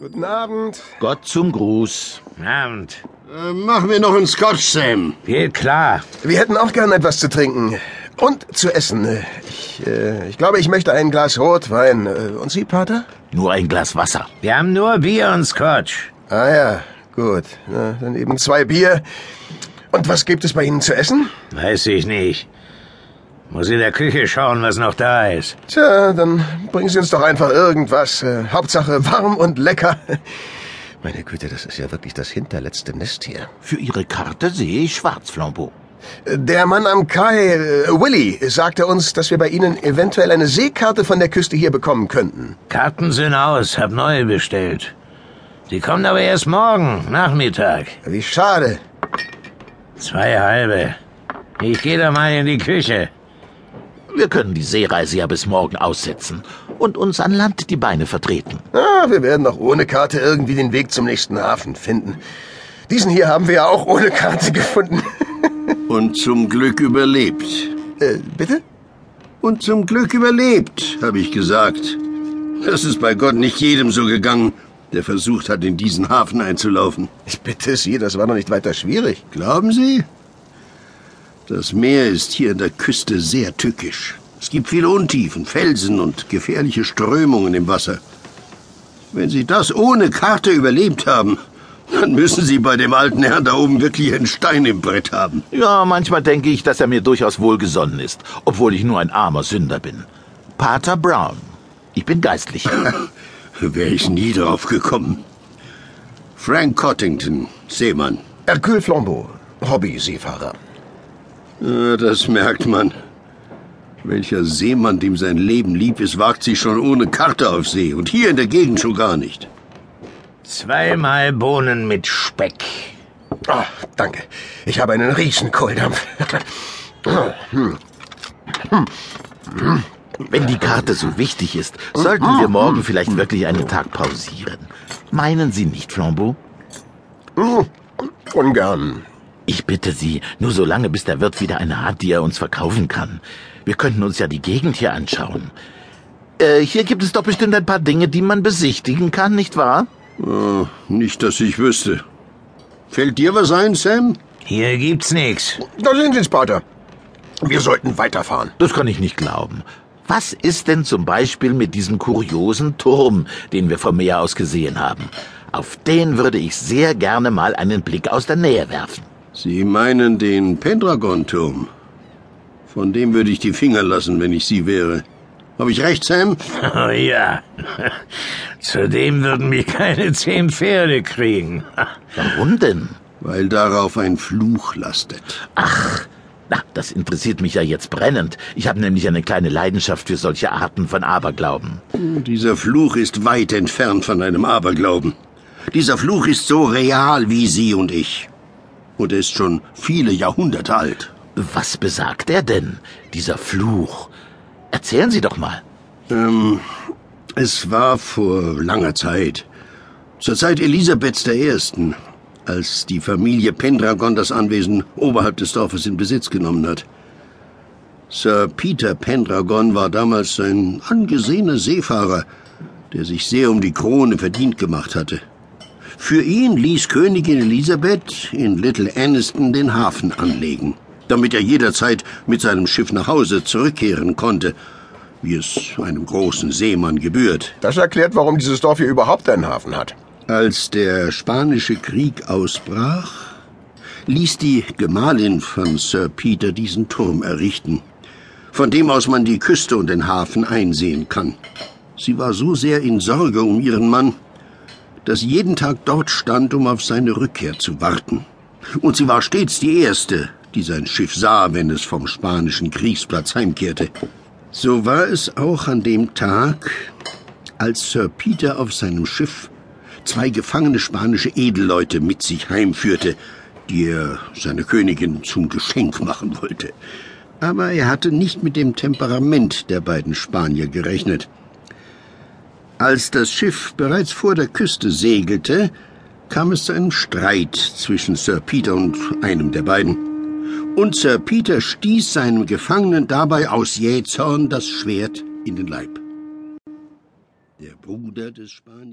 Guten Abend. Gott zum Gruß. Abend. Äh, mach mir noch einen Scotch, Sam. Geht klar. Wir hätten auch gern etwas zu trinken. Und zu essen. Ich, äh, ich glaube, ich möchte ein Glas Rotwein. Äh, Und Sie, Pater? Nur ein Glas Wasser. Wir haben nur Bier und Scotch. Ah ja, gut. Na, dann eben zwei Bier. Und was gibt es bei Ihnen zu essen? Weiß ich nicht. Muss in der Küche schauen, was noch da ist. Tja, dann bringen Sie uns doch einfach irgendwas. Äh, Hauptsache warm und lecker. Meine Güte, das ist ja wirklich das hinterletzte Nest hier. Für Ihre Karte sehe ich schwarz, Flambeau. Der Mann am Kai, äh, Willy, sagte uns, dass wir bei Ihnen eventuell eine Seekarte von der Küste hier bekommen könnten. Karten sind aus, hab neue bestellt. Die kommen aber erst morgen, Nachmittag. Wie schade. Zwei halbe. Ich gehe da mal in die Küche. Wir können die Seereise ja bis morgen aussetzen und uns an Land die Beine vertreten. Ah, wir werden doch ohne Karte irgendwie den Weg zum nächsten Hafen finden. Diesen hier haben wir ja auch ohne Karte gefunden. Und zum Glück überlebt. äh, bitte? Und zum Glück überlebt, habe ich gesagt. Das ist bei Gott nicht jedem so gegangen, der versucht hat, in diesen Hafen einzulaufen. Ich bitte Sie, das war doch nicht weiter schwierig. Glauben Sie? Das Meer ist hier an der Küste sehr tückisch. Es gibt viele Untiefen, Felsen und gefährliche Strömungen im Wasser. Wenn Sie das ohne Karte überlebt haben, dann müssen Sie bei dem alten Herrn da oben wirklich einen Stein im Brett haben. Ja, manchmal denke ich, dass er mir durchaus wohlgesonnen ist, obwohl ich nur ein armer Sünder bin. Pater Brown. Ich bin Geistlicher. Wäre ich nie drauf gekommen. Frank Cottington, Seemann. Hercule Flambeau, Hobby-Seefahrer. Das merkt man. Welcher Seemann, dem sein Leben lieb ist, wagt sich schon ohne Karte auf See. Und hier in der Gegend schon gar nicht. Zweimal Bohnen mit Speck. Ah, danke. Ich habe einen Riesenkohldampf. Wenn die Karte so wichtig ist, sollten wir morgen vielleicht wirklich einen Tag pausieren. Meinen Sie nicht, Flambeau? Ungern. Ich bitte Sie, nur so lange, bis der Wirt wieder eine hat, die er uns verkaufen kann. Wir könnten uns ja die Gegend hier anschauen. Äh, hier gibt es doch bestimmt ein paar Dinge, die man besichtigen kann, nicht wahr? Oh, nicht, dass ich wüsste. Fällt dir was ein, Sam? Hier gibt's nix. Da sind Sie, Pater. Wir sollten weiterfahren. Das kann ich nicht glauben. Was ist denn zum Beispiel mit diesem kuriosen Turm, den wir vom Meer aus gesehen haben? Auf den würde ich sehr gerne mal einen Blick aus der Nähe werfen. Sie meinen den Pendragon-Turm. Von dem würde ich die Finger lassen, wenn ich Sie wäre. Habe ich recht, Sam? Oh ja. Zudem würden wir keine zehn Pferde kriegen. Warum denn? Weil darauf ein Fluch lastet. Ach, na, das interessiert mich ja jetzt brennend. Ich habe nämlich eine kleine Leidenschaft für solche Arten von Aberglauben. Dieser Fluch ist weit entfernt von einem Aberglauben. Dieser Fluch ist so real wie Sie und ich. Und er ist schon viele Jahrhunderte alt. Was besagt er denn, dieser Fluch? Erzählen Sie doch mal. Ähm, es war vor langer Zeit. Zur Zeit Elisabeths I., als die Familie Pendragon das Anwesen oberhalb des Dorfes in Besitz genommen hat. Sir Peter Pendragon war damals ein angesehener Seefahrer, der sich sehr um die Krone verdient gemacht hatte. Für ihn ließ Königin Elisabeth in Little Anniston den Hafen anlegen, damit er jederzeit mit seinem Schiff nach Hause zurückkehren konnte, wie es einem großen Seemann gebührt. Das erklärt, warum dieses Dorf hier überhaupt einen Hafen hat. Als der spanische Krieg ausbrach, ließ die Gemahlin von Sir Peter diesen Turm errichten, von dem aus man die Küste und den Hafen einsehen kann. Sie war so sehr in Sorge um ihren Mann, sie jeden Tag dort stand, um auf seine Rückkehr zu warten. Und sie war stets die Erste, die sein Schiff sah, wenn es vom spanischen Kriegsplatz heimkehrte. So war es auch an dem Tag, als Sir Peter auf seinem Schiff zwei gefangene spanische Edelleute mit sich heimführte, die er seiner Königin zum Geschenk machen wollte. Aber er hatte nicht mit dem Temperament der beiden Spanier gerechnet. Als das Schiff bereits vor der Küste segelte, kam es zu einem Streit zwischen Sir Peter und einem der beiden. Und Sir Peter stieß seinem Gefangenen dabei aus Jähzorn das Schwert in den Leib. Der Bruder des Spaniers